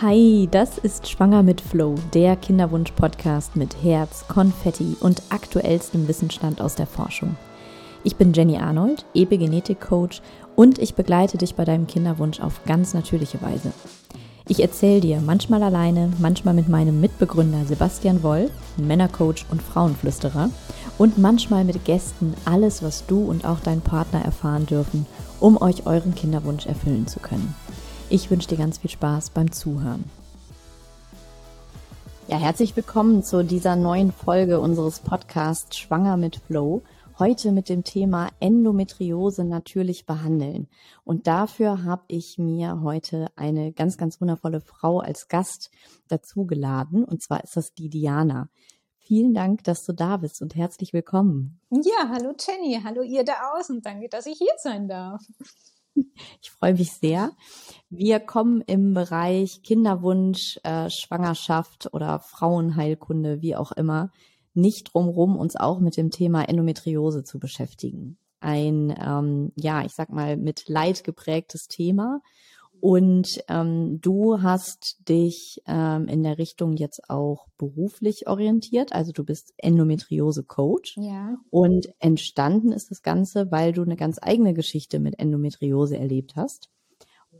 Hi, das ist Schwanger mit Flow, der Kinderwunsch-Podcast mit Herz, Konfetti und aktuellstem Wissensstand aus der Forschung. Ich bin Jenny Arnold, Epigenetik-Coach und ich begleite dich bei deinem Kinderwunsch auf ganz natürliche Weise. Ich erzähle dir manchmal alleine, manchmal mit meinem Mitbegründer Sebastian Woll, Männercoach und Frauenflüsterer, und manchmal mit Gästen alles, was du und auch dein Partner erfahren dürfen, um euch euren Kinderwunsch erfüllen zu können. Ich wünsche dir ganz viel Spaß beim Zuhören. Ja, herzlich willkommen zu dieser neuen Folge unseres Podcasts Schwanger mit Flow. Heute mit dem Thema Endometriose natürlich behandeln. Und dafür habe ich mir heute eine ganz, ganz wundervolle Frau als Gast dazu geladen. Und zwar ist das die Diana. Vielen Dank, dass du da bist und herzlich willkommen. Ja, hallo Jenny, hallo ihr da außen. Danke, dass ich hier sein darf. Ich freue mich sehr. Wir kommen im Bereich Kinderwunsch, äh, Schwangerschaft oder Frauenheilkunde, wie auch immer, nicht drumherum, uns auch mit dem Thema Endometriose zu beschäftigen. Ein, ähm, ja, ich sag mal, mit Leid geprägtes Thema und ähm, du hast dich ähm, in der Richtung jetzt auch beruflich orientiert, also du bist Endometriose-Coach. Ja. Und entstanden ist das Ganze, weil du eine ganz eigene Geschichte mit Endometriose erlebt hast.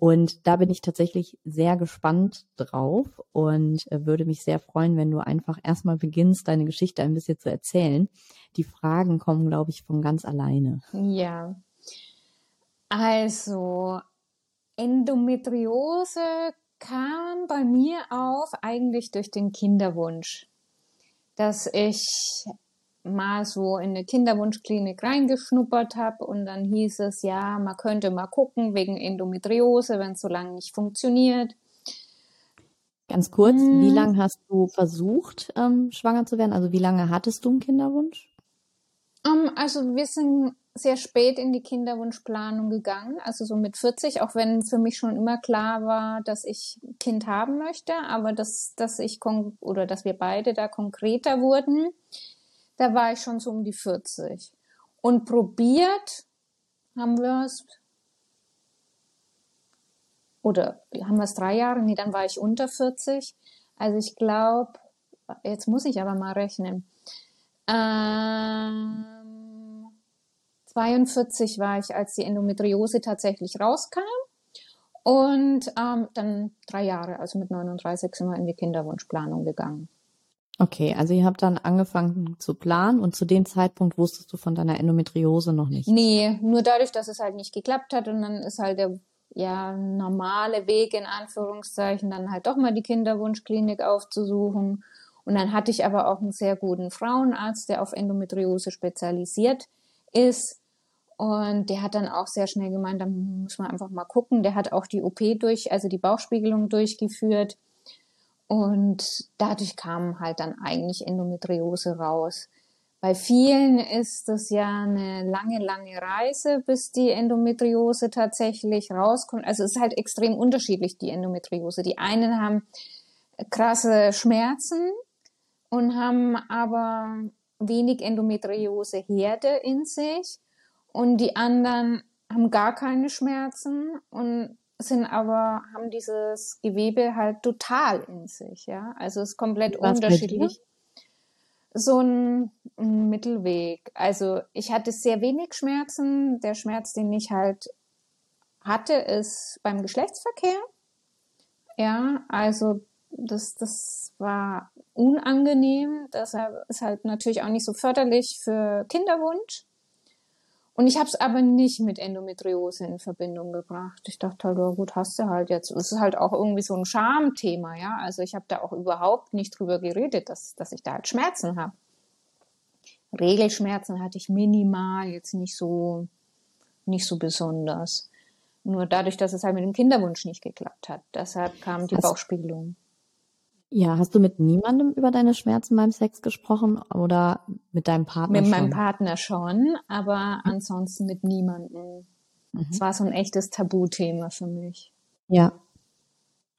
Und da bin ich tatsächlich sehr gespannt drauf und äh, würde mich sehr freuen, wenn du einfach erstmal beginnst, deine Geschichte ein bisschen zu erzählen. Die Fragen kommen, glaube ich, von ganz alleine. Ja. Also, Endometriose kam bei mir auf eigentlich durch den Kinderwunsch, dass ich mal so in eine Kinderwunschklinik reingeschnuppert habe und dann hieß es, ja, man könnte mal gucken wegen Endometriose, wenn es so lange nicht funktioniert. Ganz kurz, hm. wie lange hast du versucht, ähm, schwanger zu werden? Also wie lange hattest du einen Kinderwunsch? Um, ähm, also wir sind sehr spät in die Kinderwunschplanung gegangen, also so mit 40, auch wenn für mich schon immer klar war, dass ich Kind haben möchte, aber dass, dass ich oder dass wir beide da konkreter wurden, da war ich schon so um die 40. Und probiert haben wir es, oder haben wir es drei Jahre? Nee, dann war ich unter 40. Also ich glaube, jetzt muss ich aber mal rechnen. Ähm, 42 war ich, als die Endometriose tatsächlich rauskam. Und ähm, dann drei Jahre, also mit 39 sind wir in die Kinderwunschplanung gegangen. Okay, also ihr habt dann angefangen zu planen und zu dem Zeitpunkt wusstest du von deiner Endometriose noch nicht? Nee, nur dadurch, dass es halt nicht geklappt hat und dann ist halt der ja, normale Weg in Anführungszeichen, dann halt doch mal die Kinderwunschklinik aufzusuchen. Und dann hatte ich aber auch einen sehr guten Frauenarzt, der auf Endometriose spezialisiert ist. Und der hat dann auch sehr schnell gemeint, da muss man einfach mal gucken. Der hat auch die OP durch, also die Bauchspiegelung durchgeführt. Und dadurch kam halt dann eigentlich Endometriose raus. Bei vielen ist das ja eine lange, lange Reise, bis die Endometriose tatsächlich rauskommt. Also es ist halt extrem unterschiedlich, die Endometriose. Die einen haben krasse Schmerzen und haben aber wenig Endometriose-Herde in sich und die anderen haben gar keine Schmerzen und sind aber, haben dieses Gewebe halt total in sich, ja. Also es ist komplett Was unterschiedlich. So ein, Mittelweg. Also ich hatte sehr wenig Schmerzen. Der Schmerz, den ich halt hatte, ist beim Geschlechtsverkehr. Ja, also das, das war unangenehm. Deshalb ist halt natürlich auch nicht so förderlich für Kinderwunsch. Und ich habe es aber nicht mit Endometriose in Verbindung gebracht. Ich dachte halt, oh gut, hast du halt jetzt. Es ist halt auch irgendwie so ein Schamthema, ja. Also ich habe da auch überhaupt nicht drüber geredet, dass, dass ich da halt Schmerzen habe. Regelschmerzen hatte ich minimal, jetzt nicht so, nicht so besonders. Nur dadurch, dass es halt mit dem Kinderwunsch nicht geklappt hat. Deshalb kam die Hast Bauchspiegelung. Ja, hast du mit niemandem über deine Schmerzen beim Sex gesprochen oder mit deinem Partner Mit schon? meinem Partner schon, aber ansonsten mit niemandem. Mhm. Es war so ein echtes Tabuthema für mich. Ja.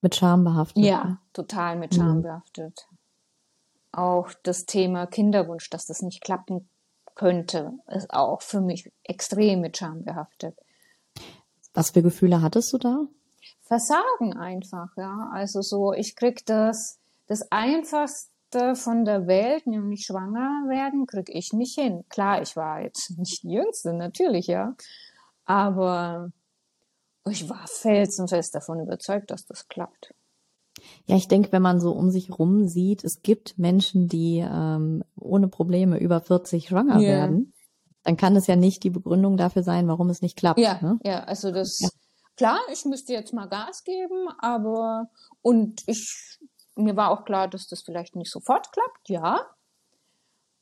Mit Scham behaftet. Ja, ne? total mit Scham mhm. behaftet. Auch das Thema Kinderwunsch, dass das nicht klappen könnte, ist auch für mich extrem mit Scham behaftet. Was für Gefühle hattest du da? Versagen einfach, ja. Also so, ich krieg das, das einfachste von der Welt, nämlich schwanger werden, krieg ich nicht hin. Klar, ich war jetzt nicht die Jüngste, natürlich, ja. Aber ich war felsenfest davon überzeugt, dass das klappt. Ja, ich denke, wenn man so um sich rum sieht, es gibt Menschen, die ähm, ohne Probleme über 40 schwanger yeah. werden, dann kann es ja nicht die Begründung dafür sein, warum es nicht klappt. Ja, ne? ja, also das ja. klar, ich müsste jetzt mal Gas geben, aber und ich mir war auch klar, dass das vielleicht nicht sofort klappt, ja.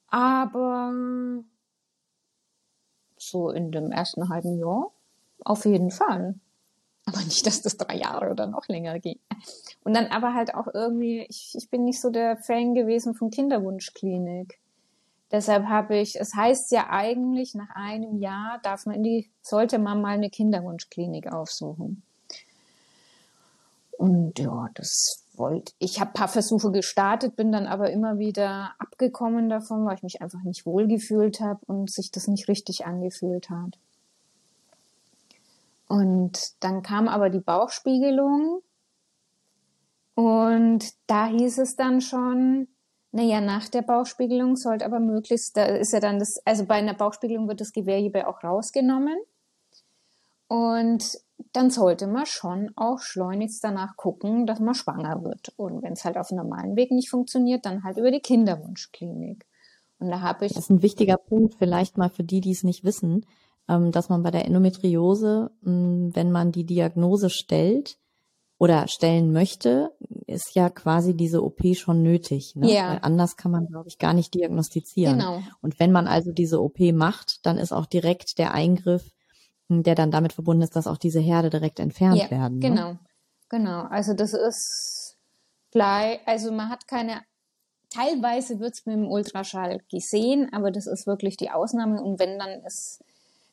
Aber so in dem ersten halben Jahr auf jeden Fall. Aber nicht, dass das drei Jahre oder noch länger geht. Und dann aber halt auch irgendwie, ich, ich bin nicht so der Fan gewesen von Kinderwunschklinik. Deshalb habe ich, es heißt ja eigentlich, nach einem Jahr darf man in die, sollte man mal eine Kinderwunschklinik aufsuchen. Und ja, das wollte, ich habe paar Versuche gestartet, bin dann aber immer wieder abgekommen davon, weil ich mich einfach nicht wohlgefühlt habe und sich das nicht richtig angefühlt hat. Und dann kam aber die Bauchspiegelung und da hieß es dann schon, naja, nach der Bauchspiegelung sollte aber möglichst, da ist ja dann das, also bei einer Bauchspiegelung wird das Gewehrhebe auch rausgenommen. Und dann sollte man schon auch schleunigst danach gucken, dass man schwanger wird. Und wenn es halt auf normalen Weg nicht funktioniert, dann halt über die Kinderwunschklinik. Und da habe ich. Das ist ein wichtiger Punkt, vielleicht mal für die, die es nicht wissen. Ähm, dass man bei der Endometriose, mm, wenn man die Diagnose stellt oder stellen möchte, ist ja quasi diese OP schon nötig. Ne? Ja. Weil anders kann man, glaube ich, gar nicht diagnostizieren. Genau. Und wenn man also diese OP macht, dann ist auch direkt der Eingriff, der dann damit verbunden ist, dass auch diese Herde direkt entfernt ja, werden. Ne? Genau, genau. Also das ist gleich, also man hat keine Teilweise wird es mit dem Ultraschall gesehen, aber das ist wirklich die Ausnahme. Und wenn dann ist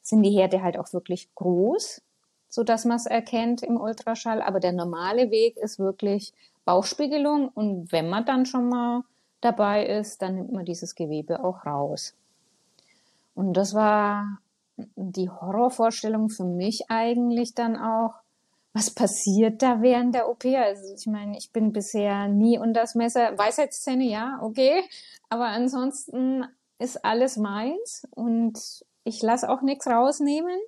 sind die Herde halt auch wirklich groß, so dass man es erkennt im Ultraschall. Aber der normale Weg ist wirklich Bauchspiegelung und wenn man dann schon mal dabei ist, dann nimmt man dieses Gewebe auch raus. Und das war die Horrorvorstellung für mich eigentlich dann auch, was passiert da während der OP? Also ich meine, ich bin bisher nie unter das Messer. Weisheitszähne, ja, okay. Aber ansonsten ist alles meins und ich lasse auch nichts rausnehmen.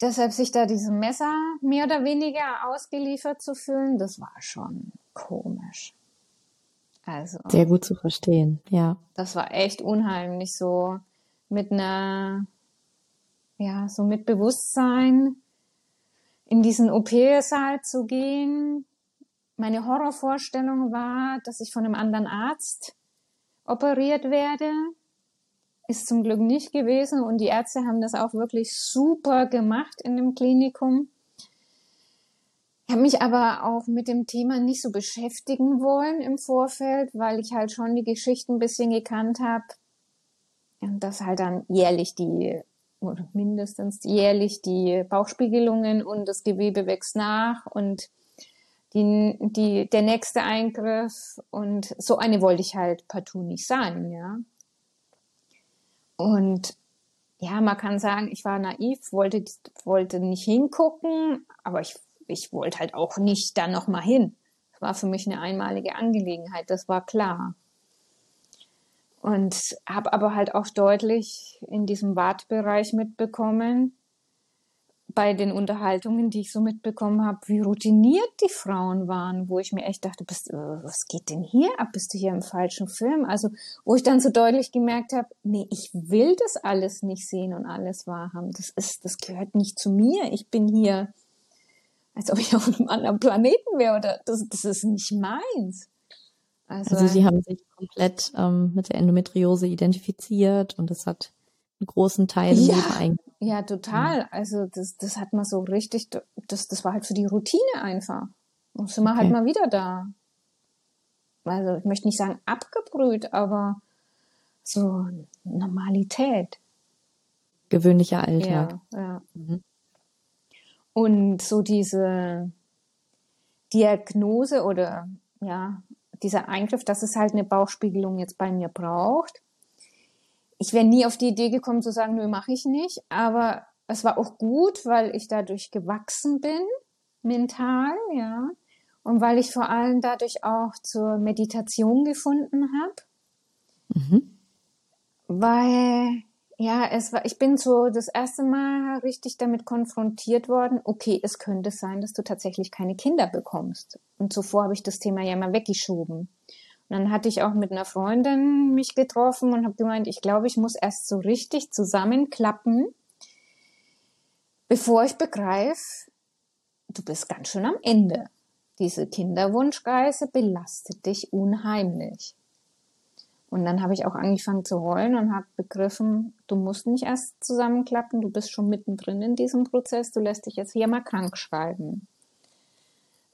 Deshalb sich da diesem Messer mehr oder weniger ausgeliefert zu fühlen, das war schon komisch. Also. Sehr gut zu verstehen, ja. Das war echt unheimlich, so mit einer, ja, so mit Bewusstsein in diesen OP-Saal zu gehen. Meine Horrorvorstellung war, dass ich von einem anderen Arzt operiert werde ist zum Glück nicht gewesen und die Ärzte haben das auch wirklich super gemacht in dem Klinikum. Ich habe mich aber auch mit dem Thema nicht so beschäftigen wollen im Vorfeld, weil ich halt schon die Geschichten ein bisschen gekannt habe. Und dass halt dann jährlich die, oder mindestens jährlich die Bauchspiegelungen und das Gewebe wächst nach und die, die, der nächste Eingriff und so eine wollte ich halt partout nicht sein, ja. Und ja, man kann sagen, ich war naiv, wollte, wollte nicht hingucken, aber ich, ich wollte halt auch nicht da nochmal hin. Das war für mich eine einmalige Angelegenheit, das war klar. Und habe aber halt auch deutlich in diesem Wartbereich mitbekommen, bei den Unterhaltungen, die ich so mitbekommen habe, wie routiniert die Frauen waren, wo ich mir echt dachte, bist, äh, was geht denn hier ab? Bist du hier im falschen Film? Also, wo ich dann so deutlich gemerkt habe, nee, ich will das alles nicht sehen und alles wahrhaben. Das ist, das gehört nicht zu mir. Ich bin hier, als ob ich auf einem anderen Planeten wäre oder das, das ist nicht meins. Also, also Sie haben sich komplett ähm, mit der Endometriose identifiziert und das hat einen großen Teil ja, eingenommen. Ja, total. Also das, das hat man so richtig, das, das war halt für die Routine einfach. Und sind wir halt okay. halt mal wieder da. Also ich möchte nicht sagen abgebrüht, aber so Normalität. Gewöhnlicher Alltag. Ja, ja. Mhm. Und so diese Diagnose oder ja, dieser Eingriff, dass es halt eine Bauchspiegelung jetzt bei mir braucht, ich wäre nie auf die Idee gekommen zu sagen, nö, mache ich nicht. Aber es war auch gut, weil ich dadurch gewachsen bin. mental, ja. Und weil ich vor allem dadurch auch zur Meditation gefunden habe. Mhm. Weil, ja, es war, ich bin so das erste Mal richtig damit konfrontiert worden, okay, es könnte sein, dass du tatsächlich keine Kinder bekommst. Und zuvor habe ich das Thema ja mal weggeschoben. Und dann hatte ich auch mit einer Freundin mich getroffen und habe gemeint, ich glaube, ich muss erst so richtig zusammenklappen, bevor ich begreife, du bist ganz schön am Ende. Diese Kinderwunschreise belastet dich unheimlich. Und dann habe ich auch angefangen zu heulen und habe begriffen, du musst nicht erst zusammenklappen, du bist schon mittendrin in diesem Prozess, du lässt dich jetzt hier mal krank schreiben.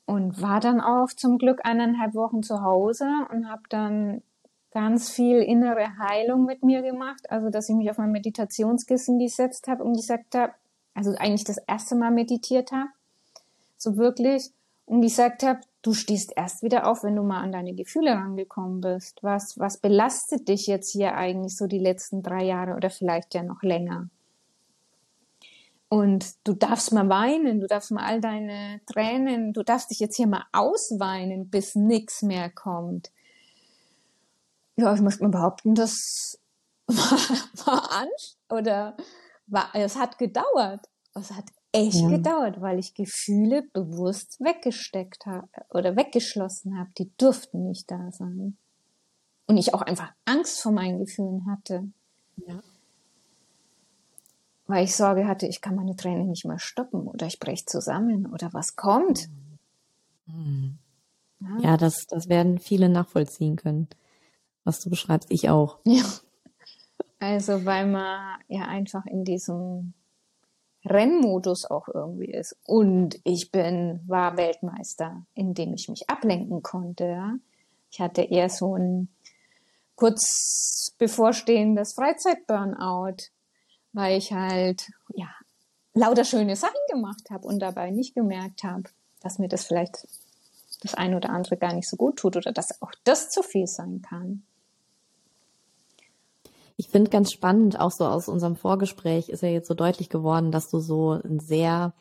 Und war dann auch zum Glück eineinhalb Wochen zu Hause und habe dann ganz viel innere Heilung mit mir gemacht. Also, dass ich mich auf mein Meditationskissen gesetzt habe und gesagt habe, also eigentlich das erste Mal meditiert habe, so wirklich, und gesagt habe, du stehst erst wieder auf, wenn du mal an deine Gefühle rangekommen bist. Was, was belastet dich jetzt hier eigentlich so die letzten drei Jahre oder vielleicht ja noch länger? Und du darfst mal weinen, du darfst mal all deine Tränen, du darfst dich jetzt hier mal ausweinen, bis nichts mehr kommt. Ja, ich möchte mal behaupten, das war, war an oder war, es hat gedauert. Es hat echt ja. gedauert, weil ich Gefühle bewusst weggesteckt habe oder weggeschlossen habe. Die durften nicht da sein. Und ich auch einfach Angst vor meinen Gefühlen hatte. Ja. Weil ich Sorge hatte, ich kann meine Tränen nicht mehr stoppen oder ich breche zusammen oder was kommt. Mhm. Ja, ja das, das werden viele nachvollziehen können, was du beschreibst. Ich auch. Ja. Also, weil man ja einfach in diesem Rennmodus auch irgendwie ist. Und ich bin, war Weltmeister, indem ich mich ablenken konnte. Ich hatte eher so ein kurz bevorstehendes Freizeit-Burnout, weil ich halt, ja, lauter schöne Sachen gemacht habe und dabei nicht gemerkt habe, dass mir das vielleicht das eine oder andere gar nicht so gut tut oder dass auch das zu viel sein kann. Ich finde ganz spannend, auch so aus unserem Vorgespräch ist ja jetzt so deutlich geworden, dass du so ein sehr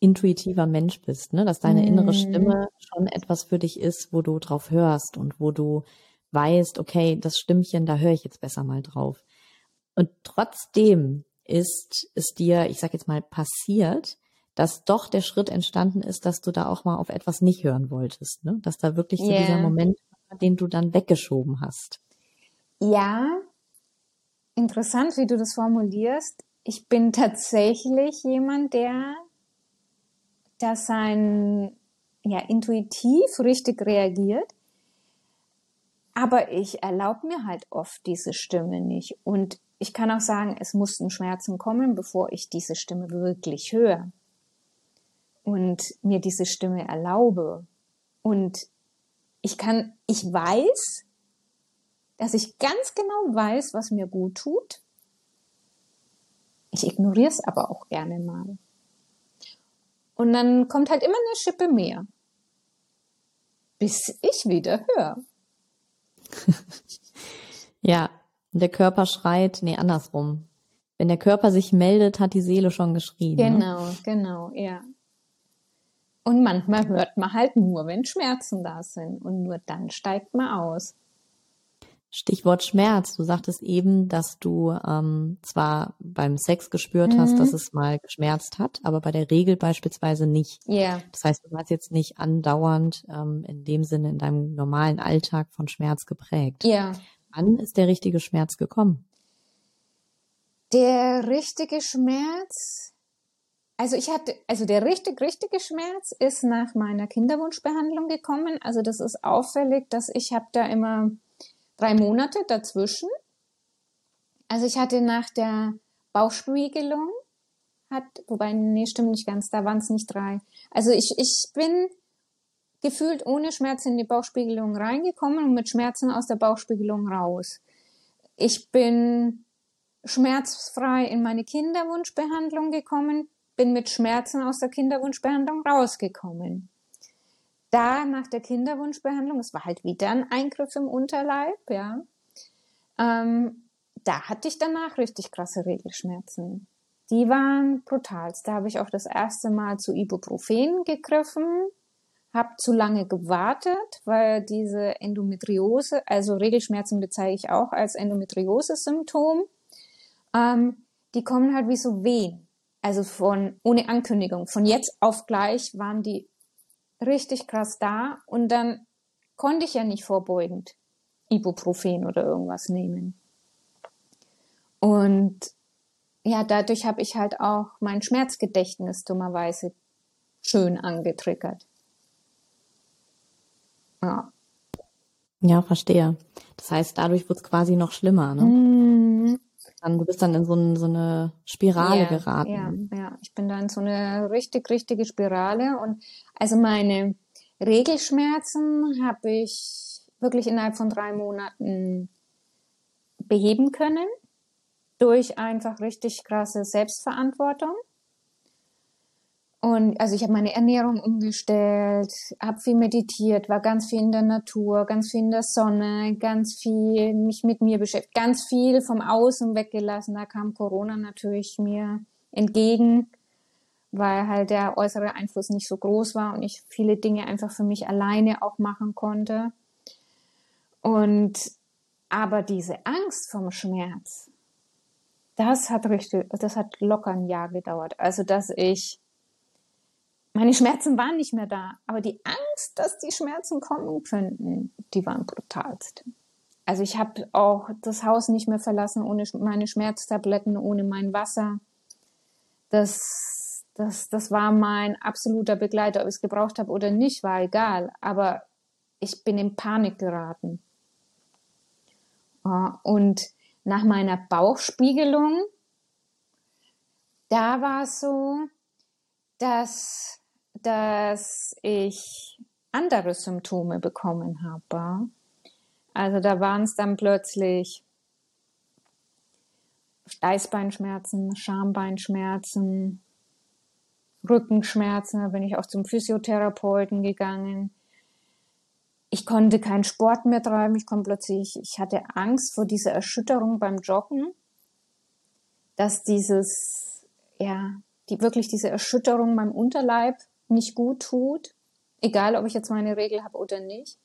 intuitiver Mensch bist, ne? dass deine innere mhm. Stimme schon etwas für dich ist, wo du drauf hörst und wo du weißt, okay, das Stimmchen, da höre ich jetzt besser mal drauf. Und trotzdem ist es dir, ich sag jetzt mal, passiert, dass doch der Schritt entstanden ist, dass du da auch mal auf etwas nicht hören wolltest, ne? Dass da wirklich so yeah. dieser Moment war, den du dann weggeschoben hast. Ja, interessant, wie du das formulierst. Ich bin tatsächlich jemand, der da sein, ja, intuitiv richtig reagiert. Aber ich erlaube mir halt oft diese Stimme nicht. Und ich kann auch sagen, es mussten Schmerzen kommen, bevor ich diese Stimme wirklich höre. Und mir diese Stimme erlaube. Und ich kann, ich weiß, dass ich ganz genau weiß, was mir gut tut. Ich ignoriere es aber auch gerne mal. Und dann kommt halt immer eine Schippe mehr, bis ich wieder höre. ja, der Körper schreit, nee, andersrum. Wenn der Körper sich meldet, hat die Seele schon geschrien. Ne? Genau, ne? genau, ja. Und manchmal hört man halt nur, wenn Schmerzen da sind. Und nur dann steigt man aus. Stichwort Schmerz. Du sagtest eben, dass du ähm, zwar beim Sex gespürt mhm. hast, dass es mal geschmerzt hat, aber bei der Regel beispielsweise nicht. Ja. Yeah. Das heißt, du warst jetzt nicht andauernd ähm, in dem Sinne in deinem normalen Alltag von Schmerz geprägt. Ja. Yeah. Wann ist der richtige Schmerz gekommen? Der richtige Schmerz, also ich hatte, also der richtig, richtige Schmerz ist nach meiner Kinderwunschbehandlung gekommen. Also das ist auffällig, dass ich habe da immer drei Monate dazwischen. Also ich hatte nach der Bauchspiegelung, hat, wobei, nee, stimmt nicht ganz, da waren es nicht drei. Also ich, ich bin gefühlt ohne Schmerzen in die Bauchspiegelung reingekommen und mit Schmerzen aus der Bauchspiegelung raus. Ich bin schmerzfrei in meine Kinderwunschbehandlung gekommen, bin mit Schmerzen aus der Kinderwunschbehandlung rausgekommen da nach der Kinderwunschbehandlung, es war halt wieder ein Eingriff im Unterleib, ja, ähm, da hatte ich danach richtig krasse Regelschmerzen. die waren brutal. Da habe ich auch das erste Mal zu Ibuprofen gegriffen, habe zu lange gewartet, weil diese Endometriose, also Regelschmerzen bezeichne ich auch als Endometriose-Symptom, ähm, die kommen halt wie so Wehen. Also von, ohne Ankündigung. Von jetzt auf gleich waren die richtig krass da und dann konnte ich ja nicht vorbeugend Ibuprofen oder irgendwas nehmen. Und ja, dadurch habe ich halt auch mein Schmerzgedächtnis dummerweise schön angetriggert. Ja. Ja, verstehe. Das heißt, dadurch wird es quasi noch schlimmer, ne? Mm. Dann, du bist dann in so, ein, so eine Spirale ja, geraten. Ja, ja, ich bin da in so eine richtig, richtige Spirale. Und also meine Regelschmerzen habe ich wirklich innerhalb von drei Monaten beheben können durch einfach richtig krasse Selbstverantwortung. Und also ich habe meine Ernährung umgestellt, habe viel meditiert, war ganz viel in der Natur, ganz viel in der Sonne, ganz viel mich mit mir beschäftigt, ganz viel vom Außen weggelassen. Da kam Corona natürlich mir entgegen, weil halt der äußere Einfluss nicht so groß war und ich viele Dinge einfach für mich alleine auch machen konnte. Und aber diese Angst vom Schmerz, das hat richtig, das hat locker ein Jahr gedauert. Also, dass ich, meine Schmerzen waren nicht mehr da, aber die Angst, dass die Schmerzen kommen könnten, die waren brutalst. Also ich habe auch das Haus nicht mehr verlassen ohne meine Schmerztabletten, ohne mein Wasser. Das, das, das war mein absoluter Begleiter. Ob ich es gebraucht habe oder nicht, war egal. Aber ich bin in Panik geraten. Und nach meiner Bauchspiegelung, da war es so, dass, dass ich andere Symptome bekommen habe. Also da waren es dann plötzlich Steißbeinschmerzen, Schambeinschmerzen, Rückenschmerzen, da bin ich auch zum Physiotherapeuten gegangen ich konnte keinen Sport mehr treiben. Ich plötzlich, ich hatte Angst vor dieser Erschütterung beim Joggen, dass dieses, ja, die wirklich diese Erschütterung meinem Unterleib nicht gut tut, egal ob ich jetzt meine Regel habe oder nicht.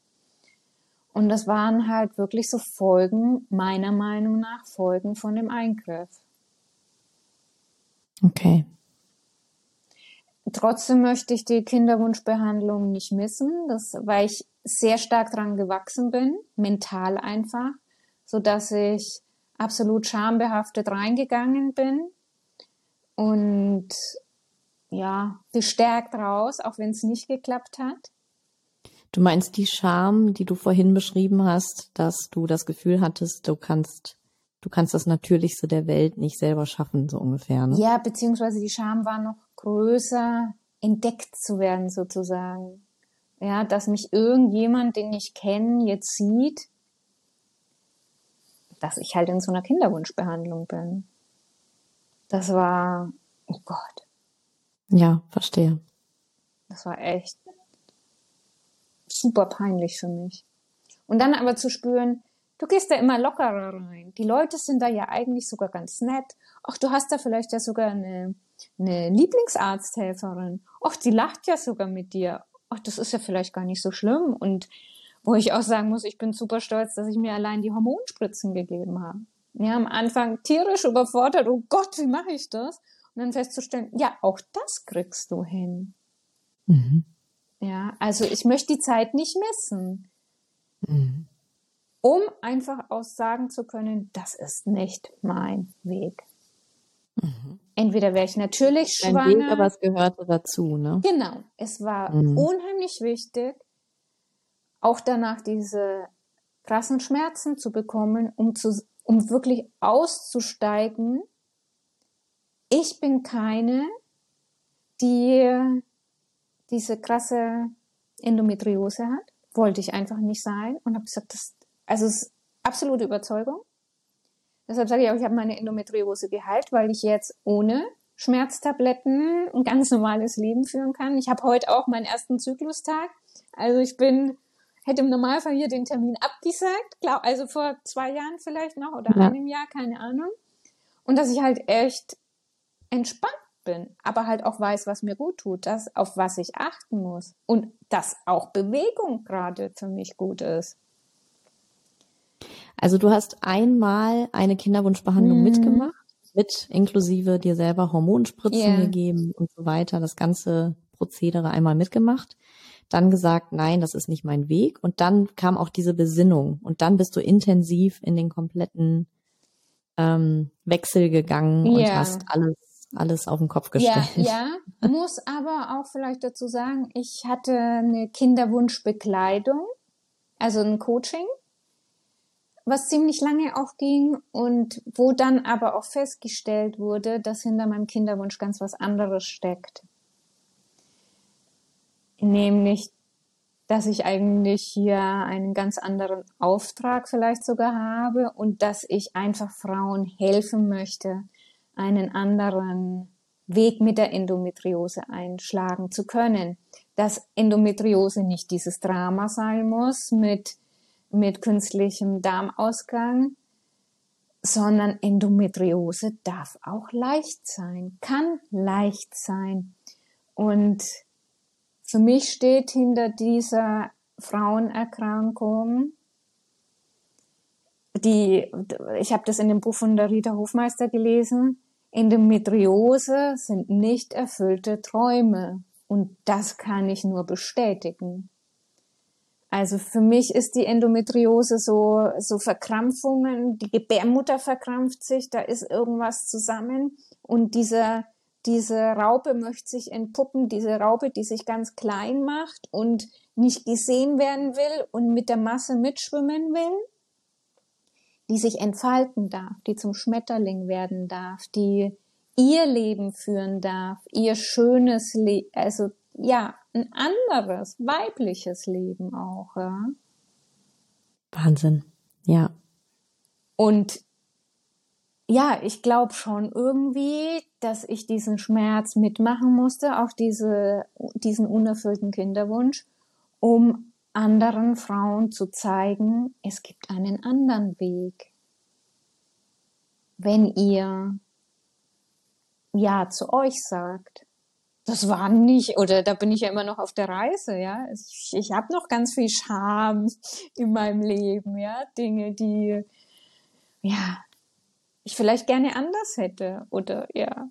Und das waren halt wirklich so Folgen, meiner Meinung nach, Folgen von dem Eingriff. Okay. Trotzdem möchte ich die Kinderwunschbehandlung nicht missen, das, weil ich sehr stark dran gewachsen bin, mental einfach, so dass ich absolut schambehaftet reingegangen bin und ja, bestärkt raus, auch wenn es nicht geklappt hat. Du meinst die Scham, die du vorhin beschrieben hast, dass du das Gefühl hattest, du kannst, du kannst das Natürlichste der Welt nicht selber schaffen, so ungefähr, ne? Ja, beziehungsweise die Scham war noch größer, entdeckt zu werden, sozusagen ja, dass mich irgendjemand, den ich kenne, jetzt sieht, dass ich halt in so einer Kinderwunschbehandlung bin. Das war, oh Gott. Ja, verstehe. Das war echt super peinlich für mich. Und dann aber zu spüren, du gehst da immer lockerer rein. Die Leute sind da ja eigentlich sogar ganz nett. Ach, du hast da vielleicht ja sogar eine, eine Lieblingsarzthelferin. Ach, die lacht ja sogar mit dir ach, das ist ja vielleicht gar nicht so schlimm. Und wo ich auch sagen muss, ich bin super stolz, dass ich mir allein die Hormonspritzen gegeben habe. Ja, am Anfang tierisch überfordert, oh Gott, wie mache ich das? Und dann festzustellen, ja, auch das kriegst du hin. Mhm. Ja, also ich möchte die Zeit nicht messen. Mhm. Um einfach aussagen zu können, das ist nicht mein Weg. Mhm. Entweder wäre ich natürlich Ein schwanger. Weg, aber es gehörte dazu, ne? Genau. Es war mhm. unheimlich wichtig, auch danach diese krassen Schmerzen zu bekommen, um zu, um wirklich auszusteigen. Ich bin keine, die diese krasse Endometriose hat. Wollte ich einfach nicht sein und habe gesagt, das, also es ist absolute Überzeugung. Deshalb sage ich auch, ich habe meine Endometriose geheilt, weil ich jetzt ohne Schmerztabletten ein ganz normales Leben führen kann. Ich habe heute auch meinen ersten Zyklustag. Also ich bin, hätte im Normalfall hier den Termin abgesagt, glaub, also vor zwei Jahren vielleicht noch oder ja. einem Jahr, keine Ahnung. Und dass ich halt echt entspannt bin, aber halt auch weiß, was mir gut tut, das, auf was ich achten muss und dass auch Bewegung gerade für mich gut ist. Also du hast einmal eine Kinderwunschbehandlung mhm. mitgemacht, mit inklusive dir selber Hormonspritzen yeah. gegeben und so weiter, das ganze Prozedere einmal mitgemacht, dann gesagt, nein, das ist nicht mein Weg und dann kam auch diese Besinnung und dann bist du intensiv in den kompletten ähm, Wechsel gegangen yeah. und hast alles alles auf den Kopf gestellt. Ja, ja, muss aber auch vielleicht dazu sagen, ich hatte eine Kinderwunschbekleidung, also ein Coaching, was ziemlich lange auch ging und wo dann aber auch festgestellt wurde, dass hinter meinem Kinderwunsch ganz was anderes steckt. Nämlich, dass ich eigentlich hier einen ganz anderen Auftrag vielleicht sogar habe und dass ich einfach Frauen helfen möchte, einen anderen Weg mit der Endometriose einschlagen zu können. Dass Endometriose nicht dieses Drama sein muss mit, mit künstlichem Darmausgang, sondern Endometriose darf auch leicht sein, kann leicht sein. Und für mich steht hinter dieser Frauenerkrankung die, ich habe das in dem Buch von der Rita Hofmeister gelesen, Endometriose sind nicht erfüllte Träume. Und das kann ich nur bestätigen. Also für mich ist die Endometriose so, so Verkrampfungen, die Gebärmutter verkrampft sich, da ist irgendwas zusammen und dieser, diese Raupe möchte sich entpuppen, diese Raupe, die sich ganz klein macht und nicht gesehen werden will und mit der Masse mitschwimmen will die sich entfalten darf, die zum Schmetterling werden darf, die ihr Leben führen darf, ihr schönes Leben, also ja, ein anderes, weibliches Leben auch, ja. Wahnsinn, ja. Und ja, ich glaube schon irgendwie, dass ich diesen Schmerz mitmachen musste, auch diese, diesen unerfüllten Kinderwunsch, um anderen Frauen zu zeigen, es gibt einen anderen Weg. Wenn ihr Ja zu euch sagt. Das war nicht, oder da bin ich ja immer noch auf der Reise, ja. Ich, ich habe noch ganz viel Scham in meinem Leben, ja. Dinge, die, ja, ich vielleicht gerne anders hätte, oder ja.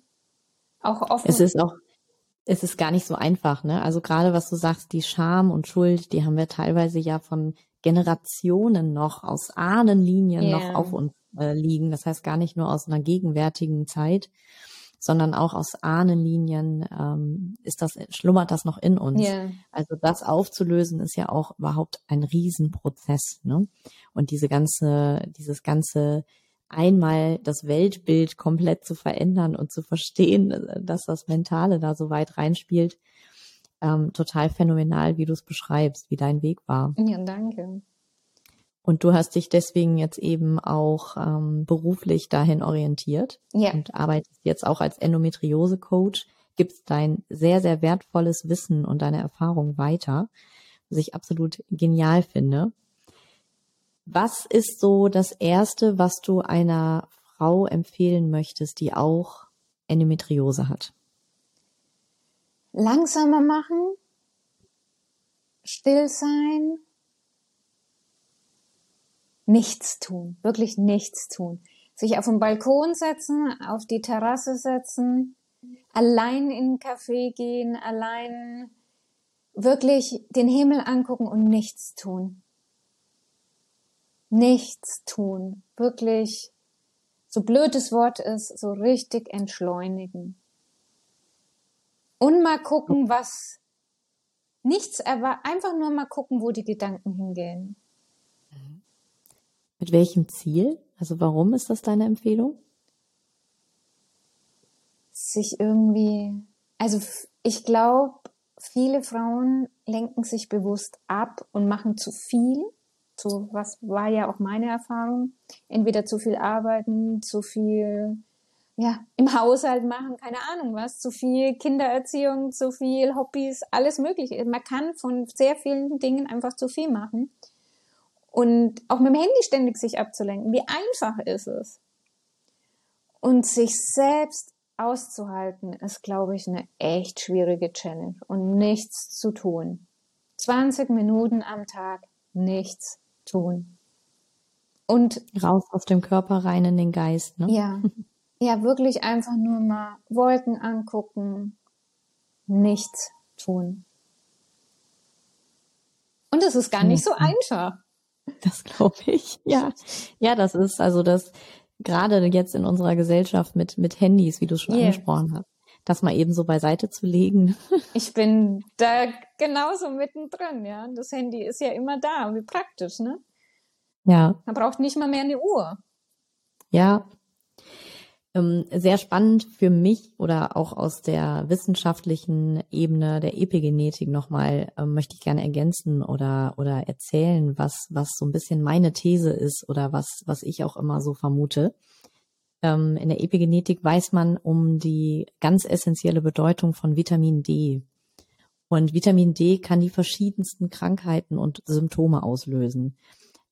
Auch offen. Es ist auch, es ist gar nicht so einfach, ne? Also gerade was du sagst, die Scham und Schuld, die haben wir teilweise ja von Generationen noch aus Ahnenlinien yeah. noch auf uns äh, liegen. Das heißt gar nicht nur aus einer gegenwärtigen Zeit, sondern auch aus Ahnenlinien ähm, ist das schlummert das noch in uns. Yeah. Also das aufzulösen ist ja auch überhaupt ein Riesenprozess, ne? Und diese ganze dieses ganze einmal das Weltbild komplett zu verändern und zu verstehen, dass das Mentale da so weit reinspielt. Ähm, total phänomenal, wie du es beschreibst, wie dein Weg war. Ja, danke. Und du hast dich deswegen jetzt eben auch ähm, beruflich dahin orientiert ja. und arbeitest jetzt auch als Endometriose-Coach, gibst dein sehr, sehr wertvolles Wissen und deine Erfahrung weiter, was ich absolut genial finde. Was ist so das Erste, was du einer Frau empfehlen möchtest, die auch Endometriose hat? Langsamer machen, still sein, nichts tun, wirklich nichts tun. Sich auf den Balkon setzen, auf die Terrasse setzen, allein in den Café gehen, allein wirklich den Himmel angucken und nichts tun nichts tun. Wirklich, so blöd das Wort ist, so richtig entschleunigen. Und mal gucken, was nichts, aber einfach nur mal gucken, wo die Gedanken hingehen. Mit welchem Ziel? Also warum ist das deine Empfehlung? Sich irgendwie, also ich glaube, viele Frauen lenken sich bewusst ab und machen zu viel so was war ja auch meine Erfahrung. Entweder zu viel arbeiten, zu viel ja, im Haushalt machen, keine Ahnung was, zu viel Kindererziehung, zu viel Hobbys, alles mögliche. Man kann von sehr vielen Dingen einfach zu viel machen. Und auch mit dem Handy ständig sich abzulenken. Wie einfach ist es? Und sich selbst auszuhalten, ist, glaube ich, eine echt schwierige Challenge und nichts zu tun. 20 Minuten am Tag nichts tun. Und raus aus dem Körper, rein in den Geist, ne? Ja. Ja, wirklich einfach nur mal Wolken angucken, nichts tun. Und es ist gar nicht so einfach. Das glaube ich. Ja. Ja, das ist also das gerade jetzt in unserer Gesellschaft mit mit Handys, wie du schon yeah. angesprochen hast, das mal eben so beiseite zu legen. Ich bin da genauso mittendrin, ja. Das Handy ist ja immer da, wie praktisch, ne? Ja. Man braucht nicht mal mehr eine Uhr. Ja, ähm, sehr spannend für mich oder auch aus der wissenschaftlichen Ebene der Epigenetik nochmal ähm, möchte ich gerne ergänzen oder oder erzählen, was was so ein bisschen meine These ist oder was was ich auch immer so vermute. Ähm, in der Epigenetik weiß man um die ganz essentielle Bedeutung von Vitamin D. Und Vitamin D kann die verschiedensten Krankheiten und Symptome auslösen.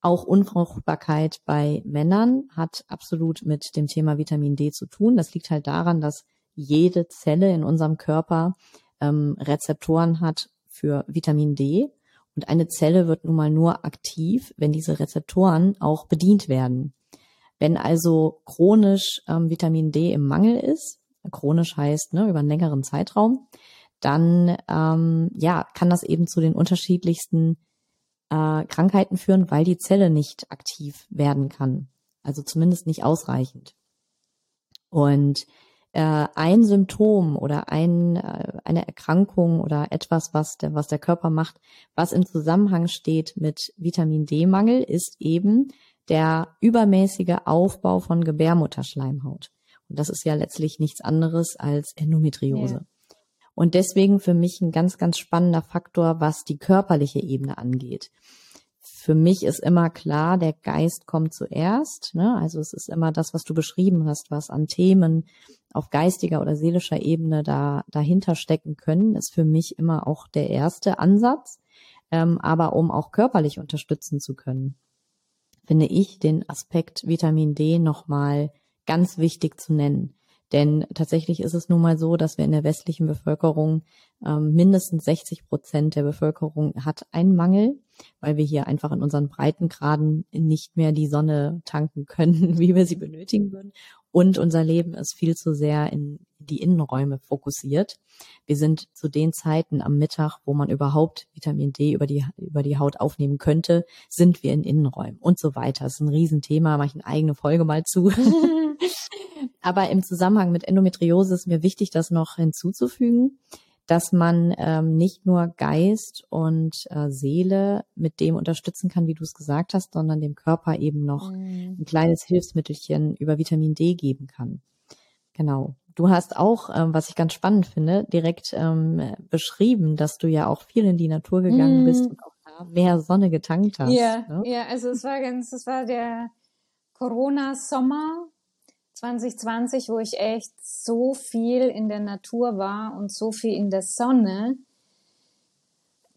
Auch Unfruchtbarkeit bei Männern hat absolut mit dem Thema Vitamin D zu tun. Das liegt halt daran, dass jede Zelle in unserem Körper ähm, Rezeptoren hat für Vitamin D. Und eine Zelle wird nun mal nur aktiv, wenn diese Rezeptoren auch bedient werden. Wenn also chronisch ähm, Vitamin D im Mangel ist, chronisch heißt ne, über einen längeren Zeitraum, dann ähm, ja kann das eben zu den unterschiedlichsten äh, Krankheiten führen, weil die Zelle nicht aktiv werden kann. Also zumindest nicht ausreichend. Und äh, ein Symptom oder ein, äh, eine Erkrankung oder etwas, was der, was der Körper macht, was im Zusammenhang steht mit Vitamin D-Mangel, ist eben der übermäßige Aufbau von Gebärmutterschleimhaut. Und das ist ja letztlich nichts anderes als Endometriose. Ja. Und deswegen für mich ein ganz, ganz spannender Faktor, was die körperliche Ebene angeht. Für mich ist immer klar, der Geist kommt zuerst. Ne? Also es ist immer das, was du beschrieben hast, was an Themen auf geistiger oder seelischer Ebene da dahinter stecken können, ist für mich immer auch der erste Ansatz. Ähm, aber um auch körperlich unterstützen zu können, finde ich den Aspekt Vitamin D nochmal ganz wichtig zu nennen. Denn tatsächlich ist es nun mal so, dass wir in der westlichen Bevölkerung ähm, mindestens 60 Prozent der Bevölkerung hat einen Mangel, weil wir hier einfach in unseren Breitengraden nicht mehr die Sonne tanken können, wie wir sie benötigen würden. Und unser Leben ist viel zu sehr in die Innenräume fokussiert. Wir sind zu den Zeiten am Mittag, wo man überhaupt Vitamin D über die, über die Haut aufnehmen könnte, sind wir in Innenräumen und so weiter. Das ist ein Riesenthema, mache ich eine eigene Folge mal zu. Aber im Zusammenhang mit Endometriose ist mir wichtig, das noch hinzuzufügen, dass man ähm, nicht nur Geist und äh, Seele mit dem unterstützen kann, wie du es gesagt hast, sondern dem Körper eben noch mhm. ein kleines Hilfsmittelchen über Vitamin D geben kann. Genau. Du hast auch, ähm, was ich ganz spannend finde, direkt ähm, beschrieben, dass du ja auch viel in die Natur gegangen mm. bist und auch da mehr Sonne getankt hast. Ja, ne? ja, also es war ganz, es war der Corona-Sommer 2020, wo ich echt so viel in der Natur war und so viel in der Sonne.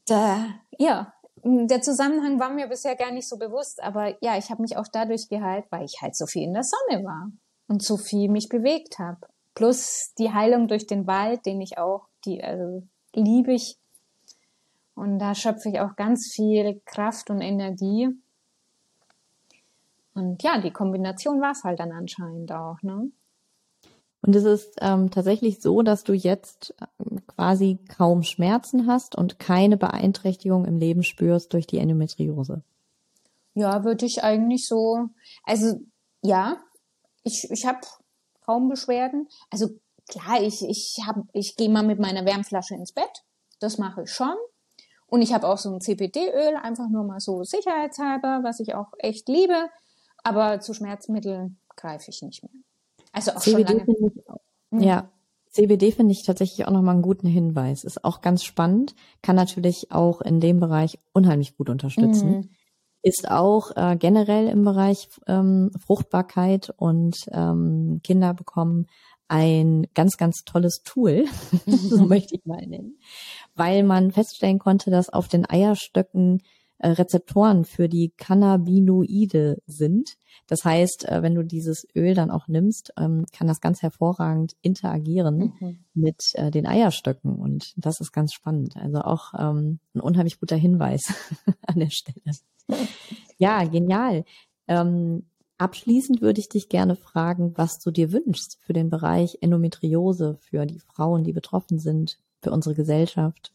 Da, ja, der Zusammenhang war mir bisher gar nicht so bewusst, aber ja, ich habe mich auch dadurch geheilt, weil ich halt so viel in der Sonne war und so viel mich bewegt habe. Plus die Heilung durch den Wald, den ich auch, die also liebe ich. Und da schöpfe ich auch ganz viel Kraft und Energie. Und ja, die Kombination war es halt dann anscheinend auch, ne? Und es ist ähm, tatsächlich so, dass du jetzt ähm, quasi kaum Schmerzen hast und keine Beeinträchtigung im Leben spürst durch die Endometriose. Ja, würde ich eigentlich so. Also ja, ich, ich habe kaum Beschwerden. Also klar, ich, ich, hab, ich gehe mal mit meiner Wärmflasche ins Bett. Das mache ich schon. Und ich habe auch so ein CBD-Öl, einfach nur mal so sicherheitshalber, was ich auch echt liebe. Aber zu Schmerzmitteln greife ich nicht mehr. Also auch CBD schon lange. Ich auch, mhm. Ja, CBD finde ich tatsächlich auch nochmal einen guten Hinweis. Ist auch ganz spannend, kann natürlich auch in dem Bereich unheimlich gut unterstützen. Mhm. Ist auch äh, generell im Bereich ähm, Fruchtbarkeit und ähm, Kinder bekommen ein ganz, ganz tolles Tool, so möchte ich mal nennen, weil man feststellen konnte, dass auf den Eierstöcken Rezeptoren für die Cannabinoide sind. Das heißt, äh, wenn du dieses Öl dann auch nimmst, ähm, kann das ganz hervorragend interagieren mhm. mit äh, den Eierstöcken. Und das ist ganz spannend. Also auch ähm, ein unheimlich guter Hinweis an der Stelle. Ja, genial. Ähm, abschließend würde ich dich gerne fragen, was du dir wünschst für den Bereich Endometriose, für die Frauen, die betroffen sind, für unsere Gesellschaft.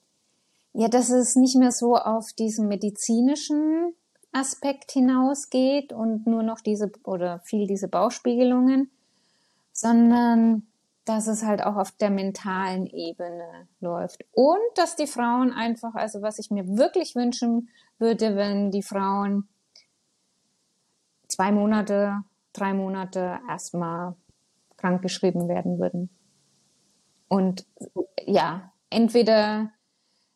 Ja, dass es nicht mehr so auf diesen medizinischen Aspekt hinausgeht und nur noch diese oder viel diese Bauchspiegelungen, sondern dass es halt auch auf der mentalen Ebene läuft. Und dass die Frauen einfach, also was ich mir wirklich wünschen würde, wenn die Frauen zwei Monate, drei Monate erstmal krankgeschrieben werden würden. Und ja, entweder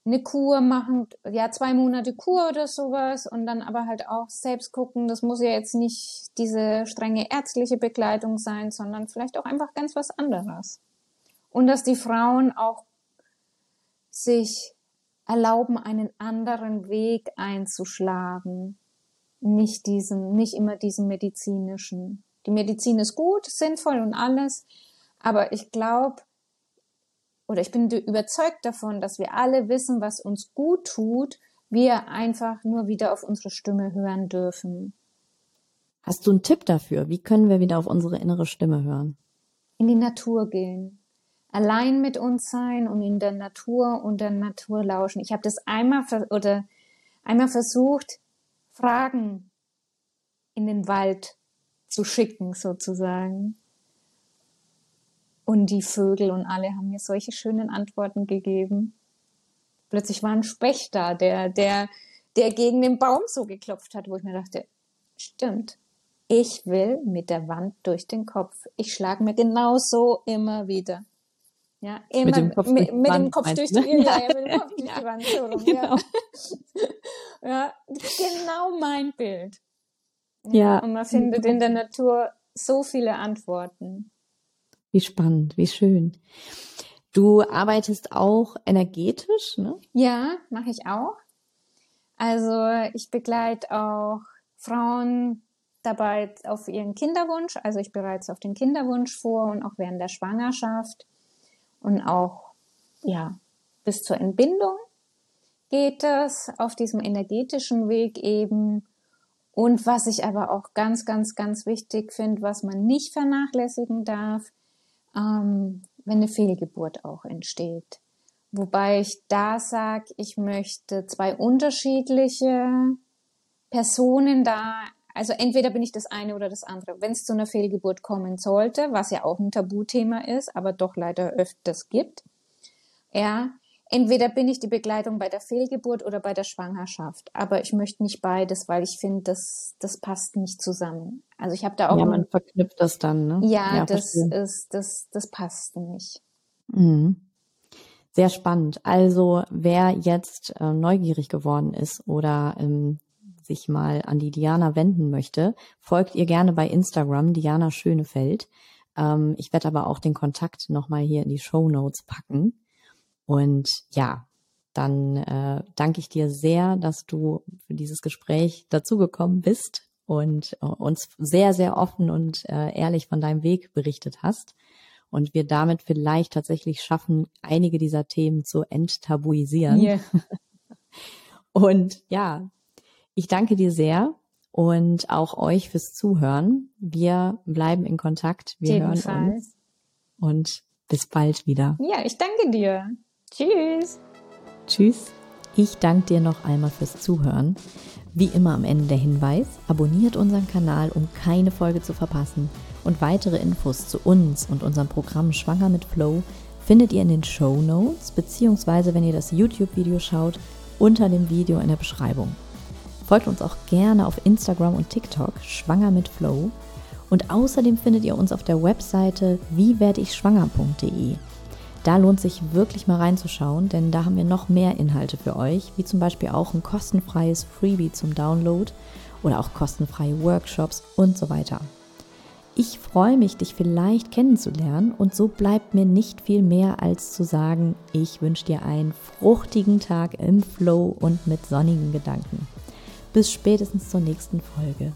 eine Kur machen, ja, zwei Monate Kur oder sowas und dann aber halt auch selbst gucken. Das muss ja jetzt nicht diese strenge ärztliche Begleitung sein, sondern vielleicht auch einfach ganz was anderes. Und dass die Frauen auch sich erlauben, einen anderen Weg einzuschlagen. Nicht diesen, nicht immer diesen medizinischen. Die Medizin ist gut, sinnvoll und alles. Aber ich glaube, oder ich bin überzeugt davon, dass wir alle wissen, was uns gut tut, wir einfach nur wieder auf unsere Stimme hören dürfen. Hast du einen Tipp dafür? Wie können wir wieder auf unsere innere Stimme hören? In die Natur gehen. Allein mit uns sein und in der Natur und der Natur lauschen. Ich habe das einmal oder einmal versucht, Fragen in den Wald zu schicken, sozusagen. Und die Vögel und alle haben mir solche schönen Antworten gegeben. Plötzlich war ein Specht da, der, der, der gegen den Baum so geklopft hat, wo ich mir dachte, stimmt. Ich will mit der Wand durch den Kopf. Ich schlage mir genau so immer wieder. Ja, immer mit dem Kopf, mit, durch, mit dem Kopf durch die, ne? ja, ja, mit dem Kopf durch die Wand so rum, genau. ja. ja. Genau mein Bild. Ja. ja. Und man findet in der Natur so viele Antworten. Wie spannend, wie schön. Du arbeitest auch energetisch, ne? Ja, mache ich auch. Also ich begleite auch Frauen dabei auf ihren Kinderwunsch. Also ich bereite auf den Kinderwunsch vor und auch während der Schwangerschaft und auch ja bis zur Entbindung geht es auf diesem energetischen Weg eben. Und was ich aber auch ganz, ganz, ganz wichtig finde, was man nicht vernachlässigen darf, ähm, wenn eine Fehlgeburt auch entsteht. Wobei ich da sage, ich möchte zwei unterschiedliche Personen da, also entweder bin ich das eine oder das andere. Wenn es zu einer Fehlgeburt kommen sollte, was ja auch ein Tabuthema ist, aber doch leider öfters gibt, ja, entweder bin ich die Begleitung bei der Fehlgeburt oder bei der Schwangerschaft. Aber ich möchte nicht beides, weil ich finde, das, das passt nicht zusammen. Also ich habe da auch. Ja, man verknüpft das dann, ne? Ja, ja das verstehe. ist, das, das passt nicht. Mhm. Sehr spannend. Also wer jetzt äh, neugierig geworden ist oder ähm, sich mal an die Diana wenden möchte, folgt ihr gerne bei Instagram, Diana Schönefeld. Ähm, ich werde aber auch den Kontakt nochmal hier in die Show Notes packen. Und ja, dann äh, danke ich dir sehr, dass du für dieses Gespräch dazugekommen bist und äh, uns sehr, sehr offen und äh, ehrlich von deinem Weg berichtet hast. Und wir damit vielleicht tatsächlich schaffen, einige dieser Themen zu enttabuisieren. Yeah. und ja, ich danke dir sehr und auch euch fürs Zuhören. Wir bleiben in Kontakt. Wir Jedenfalls. hören uns. Und bis bald wieder. Ja, ich danke dir. Tschüss. Tschüss. Ich danke dir noch einmal fürs Zuhören. Wie immer am Ende der Hinweis, abonniert unseren Kanal, um keine Folge zu verpassen. Und weitere Infos zu uns und unserem Programm Schwanger mit Flow findet ihr in den Show Notes, beziehungsweise wenn ihr das YouTube-Video schaut, unter dem Video in der Beschreibung. Folgt uns auch gerne auf Instagram und TikTok, Schwanger mit Flow. Und außerdem findet ihr uns auf der Webseite wiewerdeich-schwanger.de. Da lohnt sich wirklich mal reinzuschauen, denn da haben wir noch mehr Inhalte für euch, wie zum Beispiel auch ein kostenfreies Freebie zum Download oder auch kostenfreie Workshops und so weiter. Ich freue mich, dich vielleicht kennenzulernen und so bleibt mir nicht viel mehr als zu sagen, ich wünsche dir einen fruchtigen Tag im Flow und mit sonnigen Gedanken. Bis spätestens zur nächsten Folge.